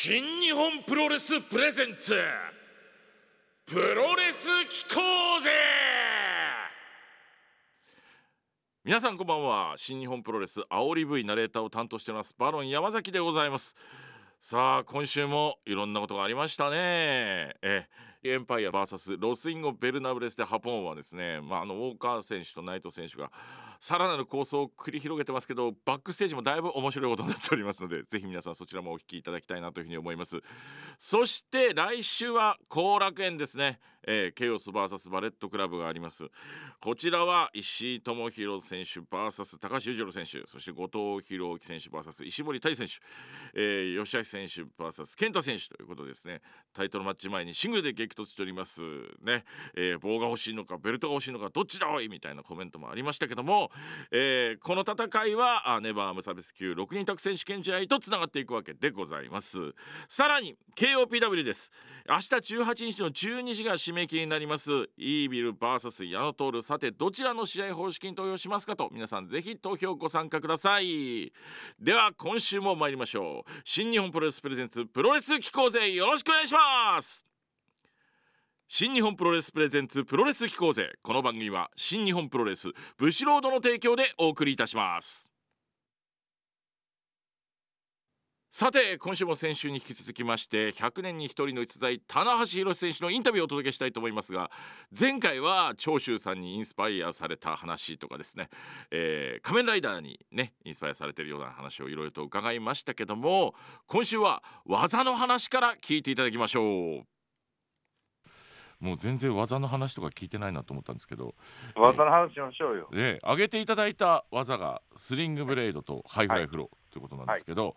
新日本プロレス presents プロレス聴こうぜ！皆さんこんばんは。新日本プロレス煽り V ナレーターを担当していますバロン山崎でございます。さあ今週もいろんなことがありましたね。えエンパイア VS ロス・インゴベルナブレス・デ・ハポンはですね、まあ、あのオーカーン選手と内藤選手がさらなる抗争を繰り広げてますけどバックステージもだいぶ面白いことになっておりますので ぜひ皆さんそちらもお聴きいただきたいなというふうに思います。そして来週は後楽園ですね、えー、ケイオス VS バレットクラブがあります。こちらは石井智弘選手 VS 高橋裕次郎選手そして後藤弘樹選手 VS 石森大選手、えー、吉橋選手 VS 健太選手ということですね。タイトルマッチ前にシングルで激突しております。ね、えー、棒が欲しいのかベルトが欲しいのかどっちだおいみたいなコメントもありましたけどもえー、この戦いはあネバー無差別級6人択選手権試合とつながっていくわけでございます。さらに KOPW です。明日18日の12時が締め切りになります。イービル VS 矢野徹さてどちらの試合方式に投票しますかと皆さんぜひ投票ご参加ください。では今週も参りましょう。新日本プロレスプレゼンツプロレス機構勢よろしくお願いします。新日本プロレスプレゼンツプロレス機構勢。この番組は新日本プロレスブシロードの提供でお送りいたします。さて今週も先週に引き続きまして100年に一人の逸材棚橋弘至選手のインタビューをお届けしたいと思いますが前回は長州さんにインスパイアされた話とかですね、えー、仮面ライダーにねインスパイアされてるような話をいろいろと伺いましたけども今週は技の話から聞いていただきましょう。もう全然技の話とか聞いてないなと思ったんですけど技の話しましょうよ。で上げていただいた技がスリングブレードとハイフライフローということなんですけど、はい、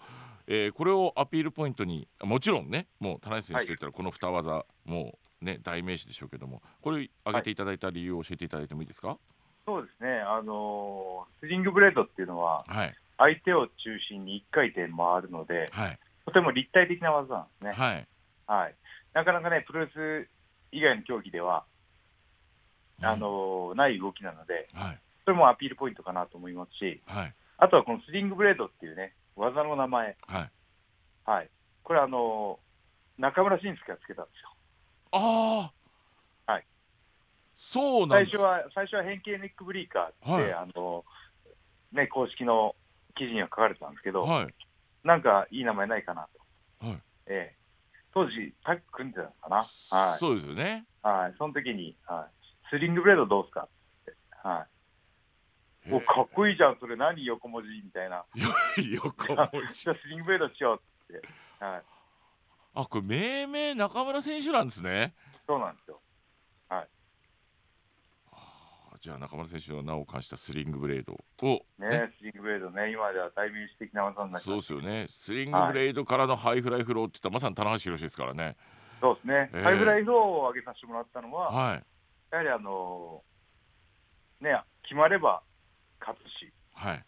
えー、これをアピールポイントにもちろんねもう田中選手といったらこの2技、もうね代名詞でしょうけどもこれ上げていただいた理由を教えていただいてもいいですか、そうですね。あのー、スリングブレードっていうのは、はい、相手を中心に1回転回るので、はい、とても立体的な技なんですね。はい、はい、なかなかねプロレス以外の競技では、あのない動きなので、はい、それもアピールポイントかなと思いますし、はい、あとはこのスリングブレードっていうね、技の名前、はい、はい、これあの中村慎介がつけたんですよ。ああ、はい。そうなん最初は最初は変形ネックブリーカーって、はい、あのね公式の記事には書かれてたんですけど、はい、なんかいい名前ないかなと。はい。ええ当時、タッグ組んでたのかな。はい。そうですよね。はい。その時に、はい。スリングブレードどうすかって。はい。お、かっこいいじゃん、それ何横文字みたいな。横文字。じゃスリングブレードしようって。はい。あ、これ命名中村選手なんですね。そうなんですよ。じゃあ中村選手の名を冠したスリングブレードをね、ね、スリングブレードね今では代名詞的な技になそうですよねスリングブレードからのハイフライフローって言ったらまさに棚橋弘至ですからねそうですね、えー、ハイフライフローを上げさせてもらったのは、はい、やはりあのね決まれば勝つし、はい、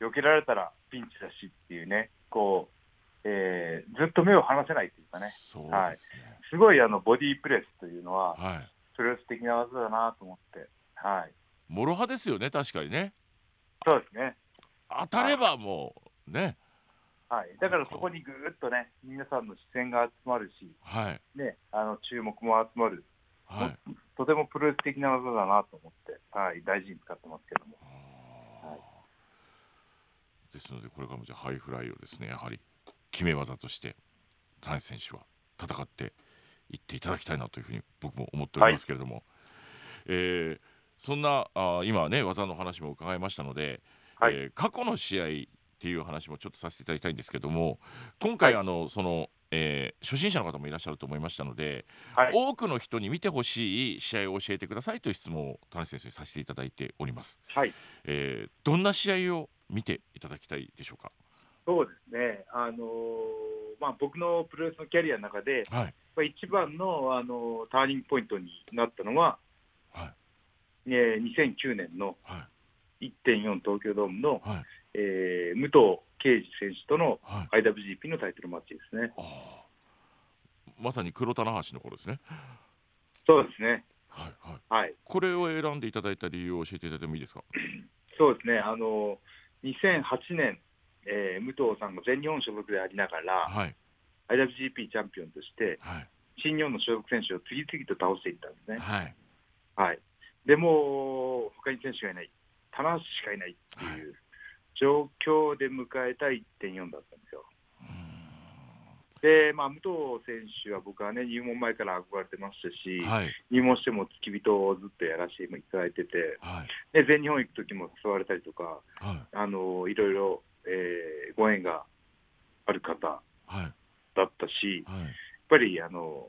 避けられたらピンチだしっていうねこう、えー、ずっと目を離せないというかね。すね、はい、すごいあのボディープレスというのは、はい、プロレス的な技だなと思って。はい。諸刃ですよね、確かにね。そうですね。当たればもうね。はい、だからそこにぐっとね、皆さんの視線が集まるし、はい、ね、あの注目も集まる、はい、とてもプロレス的な技だなと思って、はい、大事に使ってますけども。はい、ですので、これからもじゃハイフライをですね、やはり決め技として、田中選手は戦っていっていただきたいなというふうに僕も思っておりますけれども、はい、えーそんなあ今ね技の話も伺いましたので、はい、えー、過去の試合っていう話もちょっとさせていただきたいんですけども今回、はい、あのその、えー、初心者の方もいらっしゃると思いましたので、はい、多くの人に見てほしい試合を教えてくださいという質問を田中先生にさせていただいております、はい。えー、どんな試合を見ていただきたいでしょうか？そうですね、あのー、まあ、僕のプロレスのキャリアの中で、はい、一番の、あのターニングポイントになったのは、えー、2009年の1.4東京ドームの、はい、えー、武藤敬司選手との IWGP のタイトルマッチですね。まさに黒棚橋の頃ですね。そうですね。はいはい。はい、これを選んでいただいた理由を教えていただいてもいいですか？そうですね。あの2008年、えー、武藤さんが全日本所属でありながら、はい、IWGP チャンピオンとして、はい、新日本の所属選手を次々と倒していったんですね。はい、はい、でも、他に選手がいない、棚橋しかいないっていう状況で迎えた1.4だったんですよ。で、まあ、武藤選手は僕はね、入門前から憧れてましたし、はい、入門しても付き人をずっとやらせていただいてて、はい、で全日本行く時も誘われたりとか、はい、あのいろいろ、えー、ご縁がある方だったし、やっぱりあの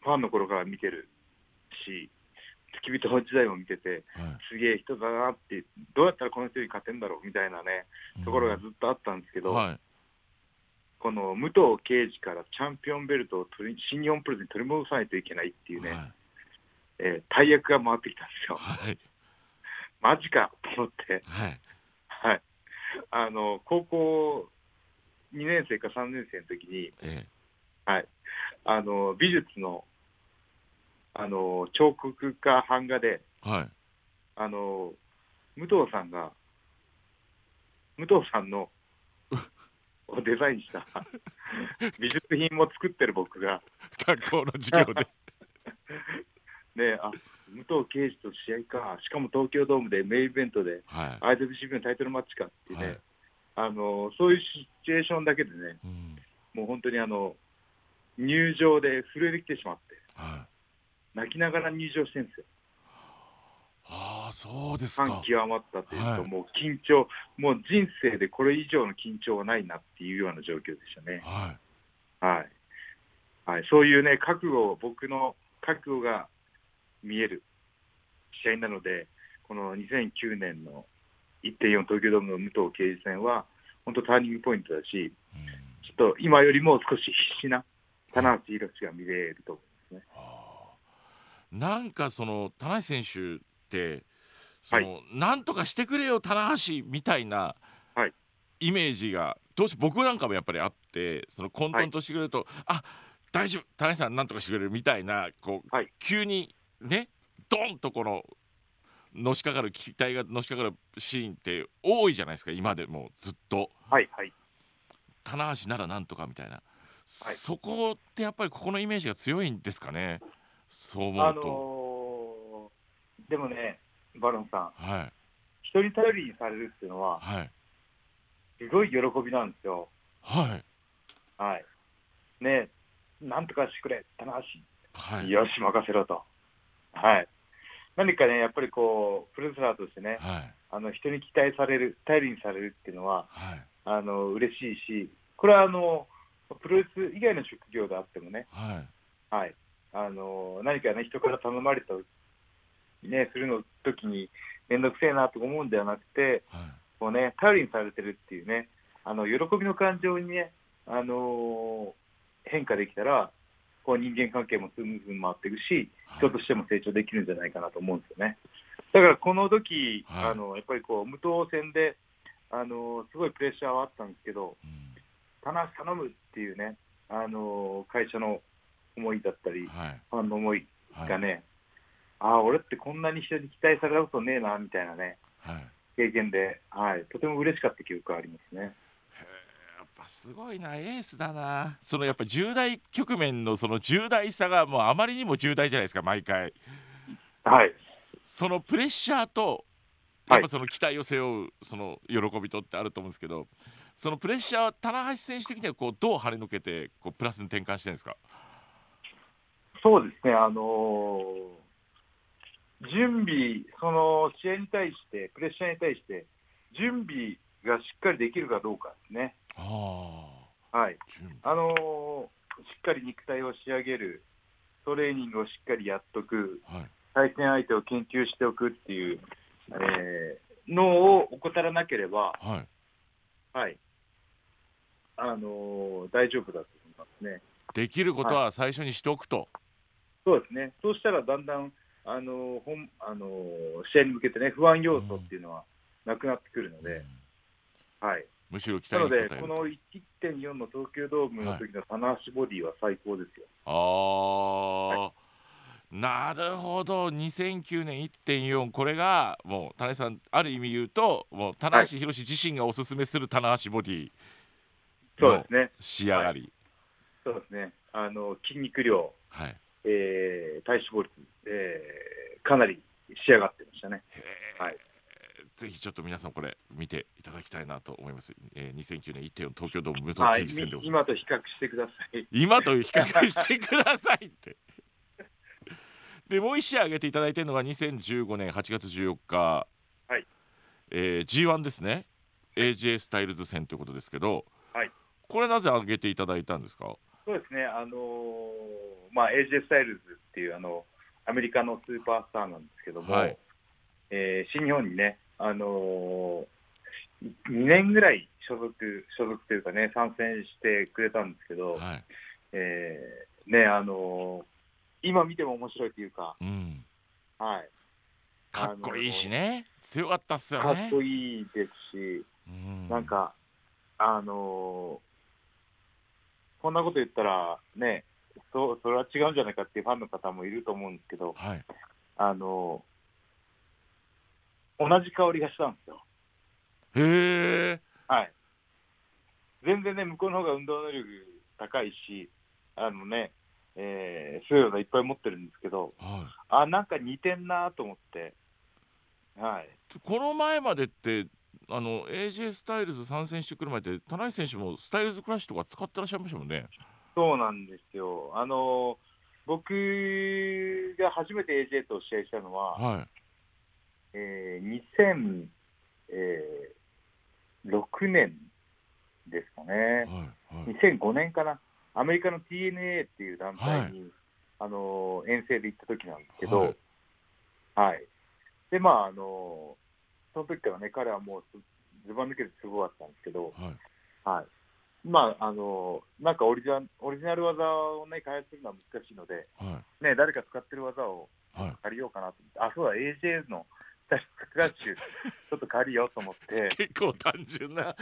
ファンの頃から見てるし、付き人時代も見てて、すげえ人だなって、どうやったらこの人に勝てんだろうみたいなね、ところがずっとあったんですけど、この武藤敬司からチャンピオンベルトを取り新日本プロレスに取り戻さないといけないっていうね、はい、えー、大役が回ってきたんですよ。はい、マジかと思って、はい、はい、あの高校2年生か3年生の時に、ええ、はい、あの美術のあの彫刻家版画で、はい、あの武藤さんが武藤さんのをデザインした 美術品も作ってる僕が。学校の授業で。ねあ武藤敬司と試合か。しかも東京ドームでメインイベントで、はい、IWCB のタイトルマッチかってね、はい、あのそういうシチュエーションだけでね、うん、もう本当にあの入場で震えてきてしまって、はい、泣きながら入場してるんですよ。ああそうですか。感極まったというと、はい、もう緊張もう人生でこれ以上の緊張はないなっていうような状況でしたね。はい、はい。はい、そういうね覚悟僕の覚悟が見える試合なのでこの2009年の1.4東京ドームの武藤敬司戦は本当ターニングポイントだし、うん、ちょっと今よりも少し必死な棚橋宏が見れると思いますね。なんかその棚橋選手てその、はい、なんとかしてくれよ棚橋みたいなイメージがどうし僕なんかもやっぱりあってその混沌としてくれると、はい、あ大丈夫棚橋さんなんとかしてくれるみたいなこう、はい、急にねドンとこののしかかる機体がのしかかるシーンって多いじゃないですか今でもずっと。はいはい、棚橋ならなんとかみたいな、はい、そこってやっぱりここのイメージが強いんですかね。そう思うと。あのーでもね、バロンさん、はい、人に頼りにされるっていうのは、はい、すごい喜びなんですよ。はい。はい。ねなんとかしてくれ、棚橋。はい、よし、任せろと。はい。何かね、やっぱりこう、プロレスラーとしてね、はい、あの人に期待される、頼りにされるっていうのは、はい、あの嬉しいし、これはあのプロレス以外の職業であってもね、はい、はい、あの何かね、人から頼まれたね、するの時に面倒くせえなと思うんではなくて、はい、こうね、頼りにされてるっていうね、あの喜びの感情にね、あのー、変化できたら、こう人間関係もスムーズに回っていくし、人としても成長できるんじゃないかなと思うんですよね。だからこの時、はい、あのやっぱりこう無党戦で、あのすごいプレッシャーはあったんですけど、うん、棚頼むっていうね、あの会社の思いだったり、はい、ファンの思いがね、ああ、俺ってこんなに人に期待されたことねえなみたいなね、はい、経験で、はい、とても嬉しかった記憶がありますね。やっぱすごいなエースだな。そのやっぱ重大局面のその重大さがもうあまりにも重大じゃないですか毎回。はい。そのプレッシャーとやっぱその期待を背負うその喜びとってあると思うんですけどそのプレッシャーは棚橋選手的にはこうどう跳ねのけてこうプラスに転換してるんですか？そうですね。あのー準備、その試合に対して、プレッシャーに対して、準備がしっかりできるかどうかですね。はい、あのー、しっかり肉体を仕上げる、トレーニングをしっかりやっとく、はい、対戦相手を研究しておくっていう、えー、のを怠らなければ、はい、はい、あのー、大丈夫だと思いますね。できることは最初にしておくと。はい、そうですね。そうしたらだんだんあの本あの試合に向けてね不安要素っていうのはなくなってくるので、うん、はい。むしろ期待なのでこの1.4の東京ドームの時の棚橋ボディは最高ですよ。ああ、はい、なるほど。2009年1.4これがもう種さんある意味言うともう棚橋宏自身がおすすめする棚橋ボディの仕上がり。そうですね、あの筋肉量、はいえー、体脂肪率、えー、かなり仕上がってましたね。はい、ぜひちょっと皆さんこれ見ていただきたいなと思います。えー、2009年1.4東京ドーム無糖刑事戦でございます、はい、今と比較してください。今と比較してくださいって。でもう1試合挙げていただいているのが2015年8月14日、はい。えー、G1 ですね。AJ スタイルズ戦ということですけど、はい、これなぜ挙げていただいたんですか？そうですね、あのー、まあ、AJ スタイルズっていうあのアメリカのスーパースターなんですけども、はい、えー、新日本にね、あのー、2年ぐらい所属所属というかね、参戦してくれたんですけど、はい、えー、ね、あのー今見ても面白いというか、うん、はい。かっこいいしね、強かったっすよね。かっこいいですし、うん、なんか、あのー、こんなこと言ったら、ね、そそれは違うんじゃないかっていうファンの方もいると思うんですけど、はい、あのー、同じ香りがしたんですよ。へえ。はい。全然ね、向こうの方が運動能力高いし、あのね、えー、そういうのいっぱい持ってるんですけど、はい、あなんか似てんなと思って、はい、この前までってあの AJ スタイルズ参戦してくる前って田中選手もスタイルズクラッシュとか使ってらっしゃいましたもんねそうなんですよ。あの僕が初めて AJ と試合したのは、はい。えー、2006、えー、年ですかね、はいはい、2005年かな。アメリカの TNA っていう団体に、はい、あの遠征で行った時なんですけど、はい、はい、でまああのその時からね彼はもうずば抜けてすごかったんですけど、はい、はい、まああのなんかオリジナオリジナル技をね開発するのは難しいので、ね誰か使ってる技を借りようかなと、あそうだ AJ のクラッシュ、ちょっと借りようと思って、結構単純な。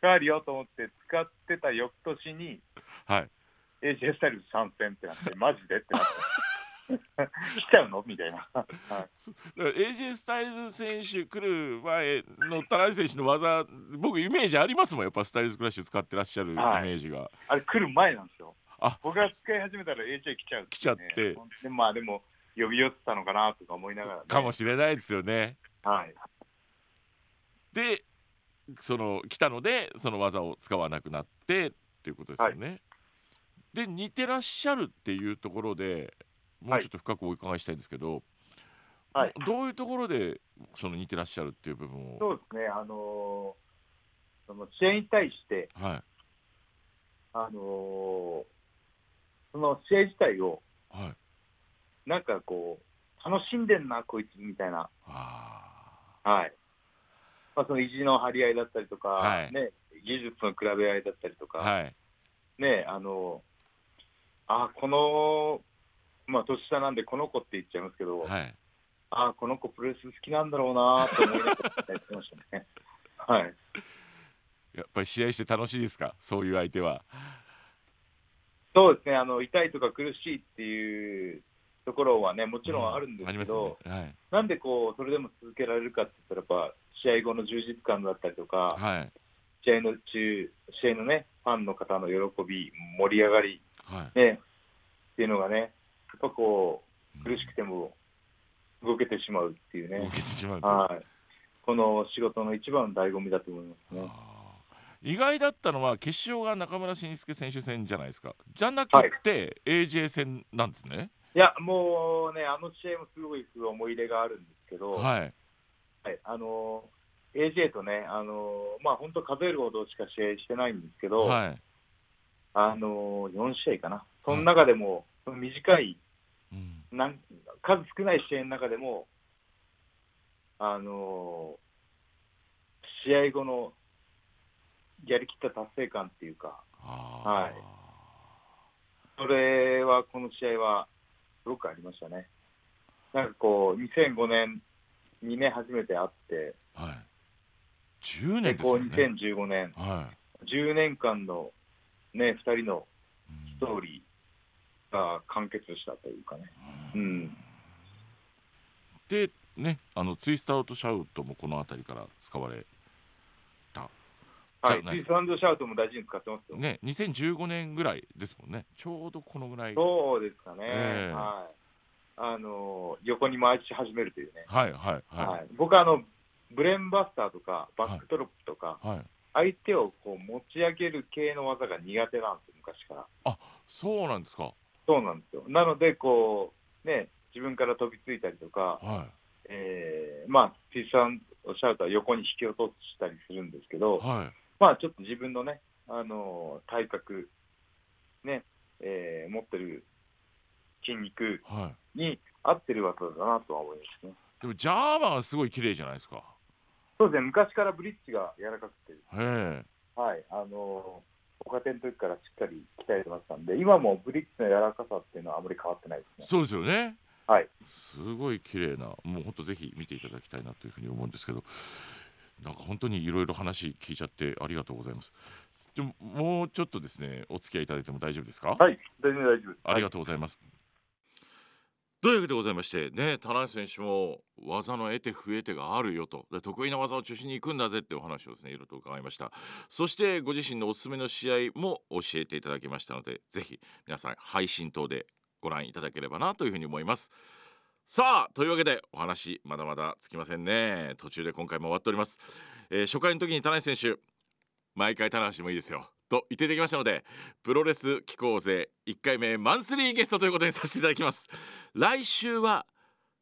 借りようと思って、使ってた翌年に、はい、AJ スタイルズ参戦ってなって、マジでってなって。来ちゃうの？みたいな、はい、AJ スタイルズ選手来る前の田中選手の技僕イメージありますもん。やっぱスタイルズクラッシュ使ってらっしゃるイメージが、はい、あれ来る前なんですよ。あ。僕が使い始めたら AJ 来ちゃう、ね、来ちゃって。でまあでも呼び寄ってたのかなとか思いながら、ね、かもしれないですよね。はい。でその来たのでその技を使わなくなってっていうことですよね、はい、で似てらっしゃるっていうところでもうちょっと深くお伺いしたいんですけど、はい、どういうところでその似てらっしゃるっていう部分を？そうですね。あのー、その試合に対して、はい、あのー、その試合自体を、はい、なんかこう楽しんでんなこいつみたいな。はい。まあ、その意地の張り合いだったりとか、はい、ね、技術の比べ合いだったりとか、はい、ね、あのあこのまあ、年下なんでこの子って言っちゃいますけど、はい、ああ、この子プロレス好きなんだろうなと思いながらやってましたね。はい。やっぱり試合して楽しいですか、そういう相手は。そうですね、あの痛いとか苦しいっていうところはね、もちろんあるんですけど、うんね。はい、なんでこうそれでも続けられるかって言ったら、やっぱ試合後の充実感だったりとか、はい、試合の中、試合のね、ファンの方の喜び、盛り上がり、はい、ね、っていうのがね、っぱこう苦しくても動けてしまうっていうね、動けてしまうはい、この仕事の一番の醍醐味だと思いますね。意外だったのは決勝が中村慎介選手戦じゃないですか。じゃなくて AJ 戦なんですね、いやもうねあの試合もすごい思い入れがあるんですけど、はい、はい、あの AJ とねあのまあ本当数えるほどしか試合してないんですけど、はい、あの4試合かな。その中でも、短いなん数少ない試合の中でも、あのー、試合後のやりきった達成感っていうか、はい、それはこの試合はすごくありましたね。なんかこう、2005年にね、初めて会って、はい、10年ですね。2015年、はい、10年間のね、2人のストーリーが完結したというかね。うん、でねあのツイスト・アンド・シャウトもこの辺りから使われたはい、ピースシャウトも大事に使ってますよ。ね、2015年ぐらいですもんね。ちょうどこのぐらい。そうですかね。えー、はい。あの横に回し始めるというね。はいはいはい。はい、僕はあのブレンバスターとかバックドロップとか、はい、相手をこう持ち上げる系の技が苦手なんですよ昔から。あ、そうなんですか。そうなんですよ。なのでこうね自分から飛びついたりとか、はい、えー、まあピースシャウトは横に引き落としたりするんですけど、はい、まあちょっと自分のねあの体格ね、えー、持ってる筋肉に合ってる技だなとは思いますね。でもジャーマンはすごい綺麗じゃないですか。そうですね、昔からブリッジが柔らかくて、はい、あのご家庭の時からしっかり鍛えてましたんで、今もブリッジの柔らかさっていうのはあまり変わってないですね。そうですよね。はい。すごい綺麗な、もう本当ぜひ見ていただきたいなというふうに思うんですけど、なんか本当にいろいろ話聞いちゃってありがとうございます。でももうちょっとですね、お付き合いいただいても大丈夫ですか？はい、全然大丈夫ありがとうございます。はいというわけでございましてね田中選手も技の得て増えてがあるよと。で得意な技を中心に行くんだぜってお話をですねいろいろと伺いました。そしてご自身のおすすめの試合も教えていただきましたのでぜひ皆さん配信等でご覧いただければなというふうに思います。さあというわけでお話まだまだつきませんね。途中で今回も終わっております、えー、初回の時に田中選手毎回棚橋もいいですよ。と言っていただきましたのでプロレス機構勢1回目マンスリーゲストということにさせていただきます。来週は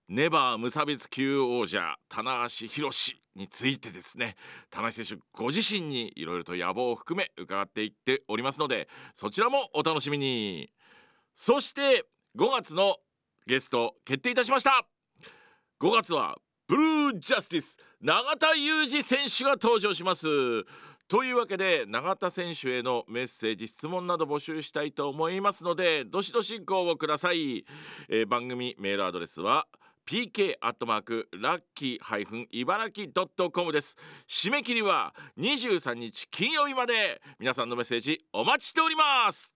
ネバー無差別級王者棚橋宏についてですね。田中選手ご自身にいろいろと野望を含め伺っていっておりますのでそちらもお楽しみに。そして5月のゲスト決定いたしました。5月はブルージャスティス永田裕二選手が登場します。というわけで永田選手へのメッセージ質問など募集したいと思いますのでどしどしご応募ください、えー、番組メールアドレスは pk アットマークラッキー茨城ドットコムです。締め切りは23日金曜日まで。皆さんのメッセージお待ちしております。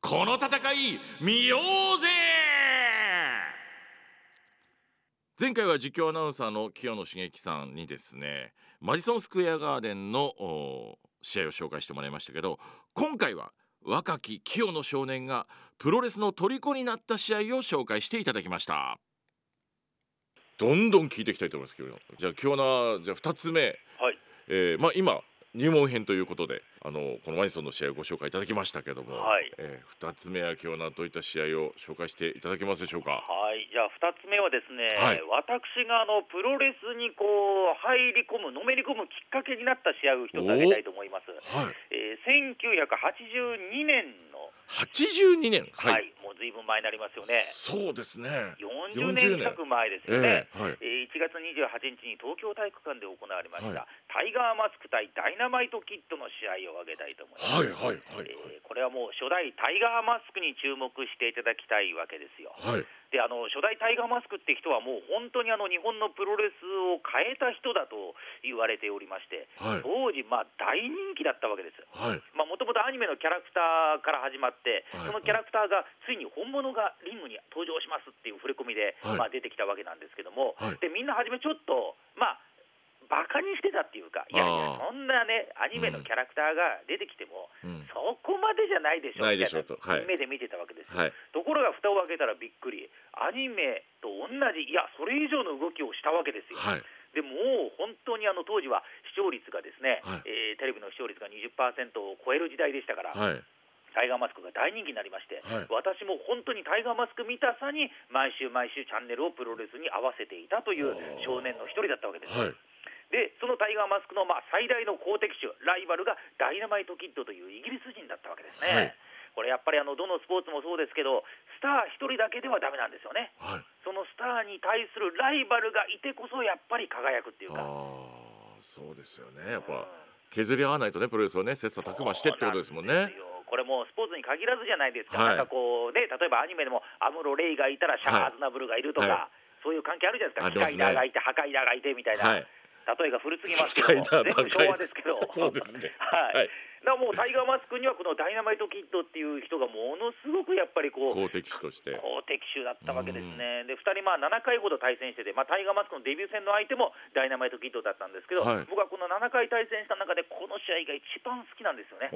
この戦い見ようぜ。前回は実況アナウンサーの清野茂樹さんにですねマジソンスクエアガーデンの試合を紹介してもらいましたけど今回は若き清野少年がプロレスの虜になった試合を紹介していただきました。どんどん聞いていきたいと思いますけどじゃあ今日のじゃあ2つ目、はい。えーまあ、今入門編ということであのこのマニソンの試合をご紹介いただきましたけども、はい、えー、2つ目は今日はどういった試合を紹介していただけますでしょうか？はい。じゃあ2つ目はですね、はい、私があのプロレスにこう入り込むのめり込むきっかけになった試合を一つ挙げたいと思います。はい。えー、1982年の82年、はい、はい、もうずいぶん前になりますよね。そうですね。40年近く前ですよね。えー、はい、えー、1月28日に東京体育館で行われました、はい、タイガーマスク対ダイナマイトキッドの試合を挙げたいと思います。はいはいはい、えー、これはもう初代タイガーマスクに注目していただきたいわけですよ。はい。であの初代タイガーマスクって人はもう本当にあの日本のプロレスを変えた人だと言われておりまして、はい、当時まあ大人気だったわけです。もともとアニメのキャラクターから始まって、はい、そのキャラクターがついに本物がリングに登場しますっていう触れ込みで、まあ出てきたわけなんですけども、でみんな初めちょっとまあバカにしてたっていうか、いやいや、そんなね、アニメのキャラクターが出てきても、うん、そこまでじゃないでしょみたいな目で見てたわけですよ、はい、ところが蓋を開けたらびっくり、アニメと同じ、いや、それ以上の動きをしたわけですよ。はい。でもう本当にあの当時は視聴率がですね、はい、えー、テレビの視聴率が20%を超える時代でしたから、はい、タイガーマスクが大人気になりまして、はい、私も本当にタイガーマスク見たさに毎週毎週チャンネルをプロレスに合わせていたという少年の一人だったわけです。はいでそのタイガーマスクのまあ最大の公敵手ライバルがダイナマイトキッドというイギリス人だったわけですね。はい、これやっぱりあのどのスポーツもそうですけどスター1人だけではだめなんですよね、はい、そのスターに対するライバルがいてこそやっぱり輝くっていうか。そうですよね。やっぱ、削り合わないとねプロレスをね切磋琢磨してってことですもんね。これもスポーツに限らずじゃないですか、はい、なんかこうね、例えばアニメでもアムロ・レイがいたらシャア・アズナブルがいるとか、はい、そういう関係あるじゃないですか、スカイダーがいて、破壊ダーがいてみたいな、はい、例えが古すぎますけど全部昭和ですけど。そうですね。はい、はい。だもうタイガーマスクにはこのダイナマイトキッドっていう人がものすごくやっぱりこう好敵手として。好敵手だったわけですね、で2人まあ7回ほど対戦してて、まあ、タイガーマスクのデビュー戦の相手もダイナマイトキッドだったんですけど、はい、僕はこの7回対戦した中でこの試合が一番好きなんですよね。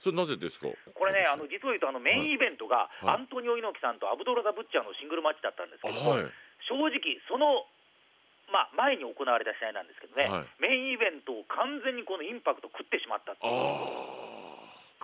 それなぜですか？これねあの実を言うとあのメインイベントが、アントニオ猪木さんとアブドーラ・ザ・ブッチャーのシングルマッチだったんですけど、はい、正直そのまあ、前に行われた試合なんですけどね、はい、メインイベントを完全にこのインパクト食ってしまったっていう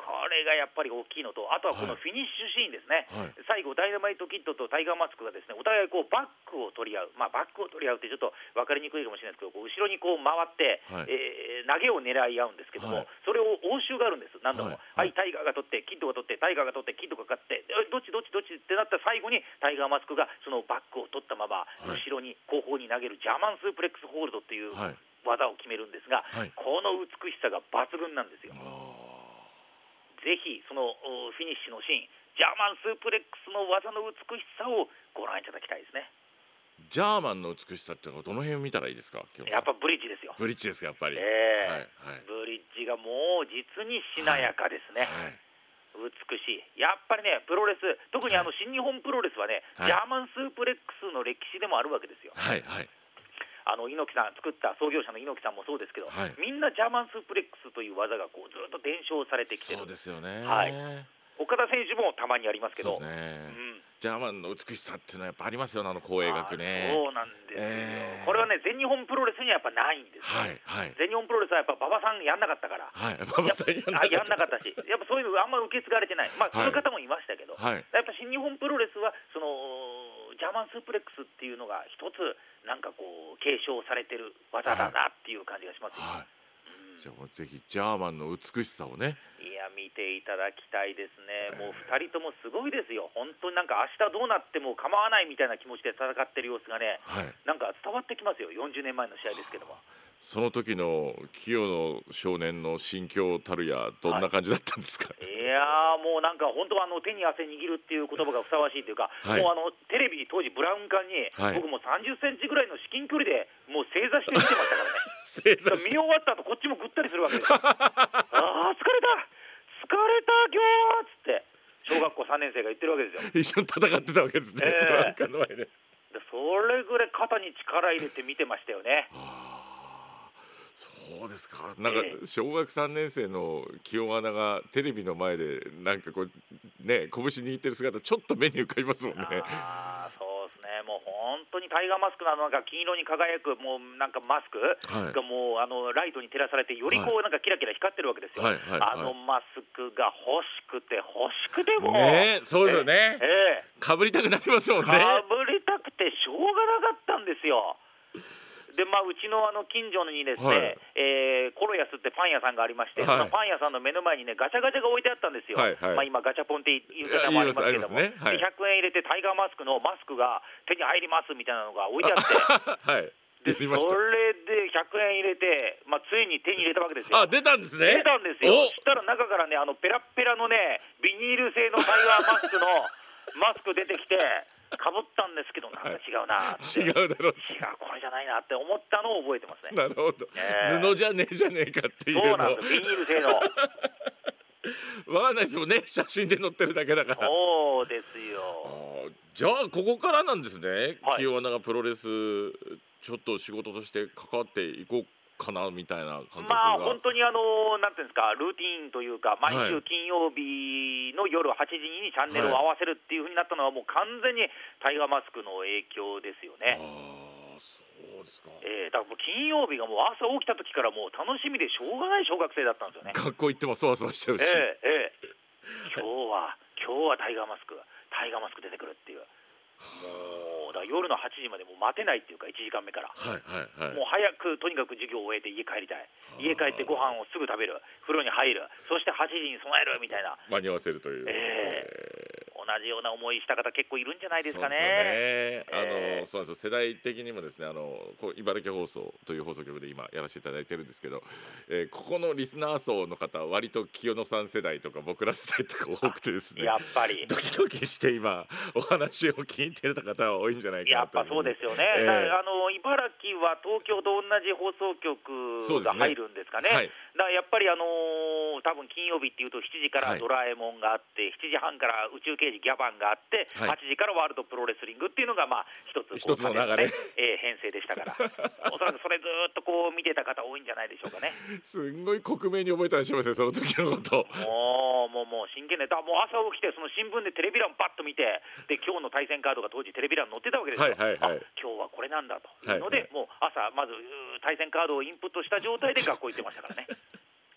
これがやっぱり大きいのと、あとはこのフィニッシュシーンですね、はい、最後、ダイナマイトキッドとタイガーマスクがですねお互いこうバックを取り合う、まあ、バックを取り合うってちょっと分かりにくいかもしれないですけど、こう後ろにこう回って、はい、えー、投げを狙い合うんですけども、はい、それを応酬があるんです、何度も、はい、タイガーが取って、キッドが取って、タイガーが取って、キッドが取って、どっちどっちどっちってなった最後に、タイガーマスクがそのバックを取ったまま、後ろに後方に投げるジャーマンスープレックスホールドっていう技を決めるんですが、この美しさが抜群なんですよ。ぜひそのフィニッシュのシーンジャーマンスープレックスの技の美しさをご覧いただきたいですね。ジャーマンの美しさっていうのはどの辺見たらいいですか？やっぱブリッジですよ。ブリッジですかやっぱり、えー、はいはい、ブリッジがもう実にしなやかですね、はいはい。美しい、やっぱりね、プロレス、特にあの新日本プロレスはね、はい、ジャーマンスープレックスの歴史でもあるわけですよ。はいはい、あの猪木さん作った創業者の猪木さんもそうですけど、はい、みんなジャーマンスープレックスという技がこうずっと伝承されてきてそうですよね、はい、岡田選手もたまにありますけど、ね。うん、ジャーマンの美しさっていうのはやっぱありますよあの光栄学ね。そうなんですよ、えー、これはね全日本プロレスにはやっぱないんですはいはい、全日本プロレスはやっぱ馬場さんやんなかったから。はい馬場さんやんなかった。し。やっぱそういうのあんま受け継がれてない。まあそういう方もいましたけど、はい、やっぱ新日本プロレスはそのジャーマンスープレックスっていうのが一つなんかこう継承されてる技だなっていう感じがします、はい、じゃあぜひジャーマンの美しさをね。いや見ていただきたいですね、もう2人ともすごいですよ、本当になんか明日どうなっても構わないみたいな気持ちで戦ってる様子がね、はい、なんか伝わってきますよ、40年前の試合ですけども。その時の清野少年の心境たるやどんな感じだったんですか、はい、いやもうなんか本当はあの手に汗握るっていう言葉がふさわしいというか、はい、もうあのテレビ当時ブラウン管に、はい、僕も30センチぐらいの至近距離でもう正座して見てました見終わった後こっちもぐったりするわけです。よ ああ疲れた。疲れた今日はっつって。小学校3年生が言ってるわけですよ。一緒に戦ってたわけですね、えー、の前で。それぐらい肩に力入れて見てましたよね。そうですか。なんか小学3年生の清穴がテレビの前でなんかこうね拳握ってる姿ちょっと目に浮かびますもんね。あそうですねもう本当にタイガーマスクのなんか金色に輝くもうなんかマスクがもうあのライトに照らされてよりこうなんかキラキラ光ってるわけですよ。はいはいはい、あのマスクが欲しくて欲しくてもねそうですよね。ええかぶりたくなりますもんね。かぶりたくてしょうがなかったんですよ。でまあ、うちのあの近所にですね、はい、えー、コロヤスってパン屋さんがありまして、はい、そのパン屋さんの目の前にね、ガチャガチャが置いてあったんですよ、はいはい、まあ、今、ガチャポンっていう方もありますけども、ね。はい、100円入れてタイガーマスクのマスクが手に入りますみたいなのが置いてあって。はい。でそれで100円入れて、まあ、ついに手に入れたわけですよ。あ出たんですね。出たんですよ。そしたら中からね、あのペラペラのね、ビニール製のタイガーマスクのマスク出てきて、かぶったんですけどなんか違うな。違うだろう違うこれじゃないなって思ったのを覚えてますね。なるほど、えー、布じゃねえじゃねえかっていうそうなんですビニール製の。わかんないですもんね。写真で載ってるだけだから。そうですよ。じゃあここからなんですね、はい、清穴がプロレスちょっと仕事として関わっていこうかなみたいな感覚まあ本当にあのなんていうんですかルーティーンというか毎週金曜日の夜8時にチャンネルを合わせるっていうふうになったのはもう完全にタイガーマスクの影響ですよね。あそうですか。ええー、だからもう金曜日がもう朝起きた時からもう楽しみでしょうがない小学生だったんですよね。学校行ってもそわそわしちゃうし。ええー、ええー、今日は今日はタイガーマスクタイガーマスク出てくるっていう。もうだ夜の8時までもう待てないっていうか1時間目から、はいはいはい、もう早くとにかく授業を終えて家帰りたい。家帰ってご飯をすぐ食べる。風呂に入る。そして8時に備えるみたいな。間に合わせるという、えー、じような思いした方結構いるんじゃないですかね。あのそうですよ。世代的にもですねあのこう茨城放送という放送局で今やらせていただいてるんですけど、えー、ここのリスナー層の方は割と清野さん世代とか僕ら世代とか多くてですねやっぱり。ドキドキして今お話を聞いてた方は多いんじゃないかなとやっぱそうですよね、えー、あの茨城は東京と同じ放送局が入るんですかね、ね。はい、だやっぱりあのー、多分金曜日っていうと7時からドラえもんがあって、はい、7時半から宇宙刑事ギャバンがあって、はい、8時からワールドプロレスリングっていうのがまあ一つ一つの流れ、えー、編成でしたから。おそらくそれずっとこう見てた方多いんじゃないでしょうかね。すんごい克明に覚えたりしますねその時のこと。もうもうもう真剣で。だもう朝起きてその新聞でテレビ欄パッと見てで今日の対戦カードが当時テレビ欄載ってたわけですよ、はいはいはい、今日はこれなんだと。いうので、はいはい、もう朝まず対戦カードをインプットした状態で学校行ってましたからね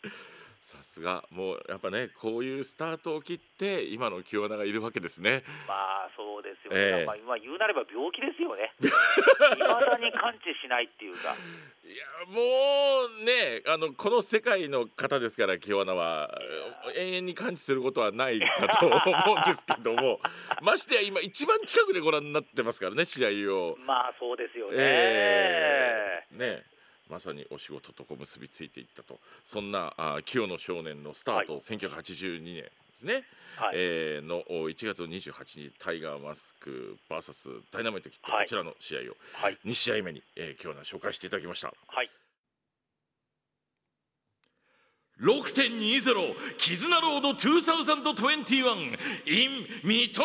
さすが。もうやっぱねこういうスタートを切って今の清名がいるわけですね。まあそうですよね、えー、まあ、今言うなれば病気ですよね。いまだに感知しないっていうか。いやもうねあのこの世界の方ですから清名は永遠に感知することはないかと思うんですけども。ましてや今一番近くでご覧になってますからね試合を。まあそうですよね、えー、ねまさにお仕事とこ結びついていったと。そんなあ清野少年のスタート、はい、1982年ですね、はい、えー、の1月28日タイガーマスク VS ダイナマイトキット、はい、こちらの試合を2試合目に、えー、今日は紹介していただきました。はい。6.20絆ロード2021 in 水戸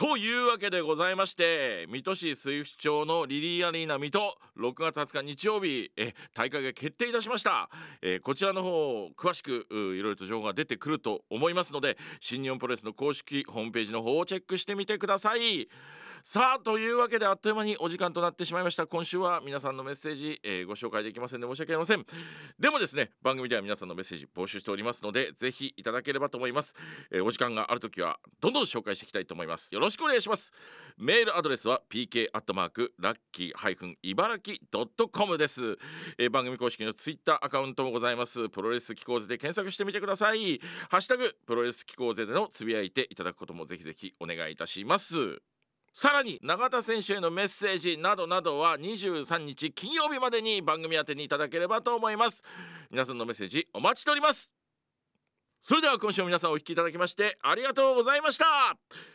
というわけでございまして水戸市水府町のリリーアリーナ水戸6月20日日曜日え大会が決定いたしました、えー、こちらの方詳しくいろいろと情報が出てくると思いますので新日本プロレスの公式ホームページの方をチェックしてみてください。さあというわけであっという間にお時間となってしまいました。今週は皆さんのメッセージ、えー、ご紹介できませんで申し訳ありませんでもですね番組では皆さんのメッセージ募集しておりますのでぜひいただければと思います、えー、お時間がある時はどんどん紹介していきたいと思います。よろしくお願いします。メールアドレスは pk アットマークラッキーハイフン茨城ドットコムです、えー、番組公式のツイッターアカウントもございます。プロレス機構図で検索してみてください。ハッシュタグプロレス機構図でのつぶやいていただくこともぜひぜひお願いいたします。さらに永田選手へのメッセージなどなどは23日金曜日までに番組宛てにいただければと思います。皆さんのメッセージお待ちしております。それでは今週も皆さんお聞きいただきましてありがとうございました。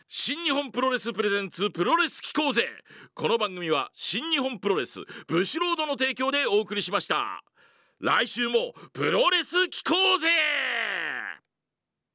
新日本プロレスプレゼンツプロレス機構ぜこの番組は新日本プロレスブシロードの提供でお送りしました。来週もプロレス機構ぜ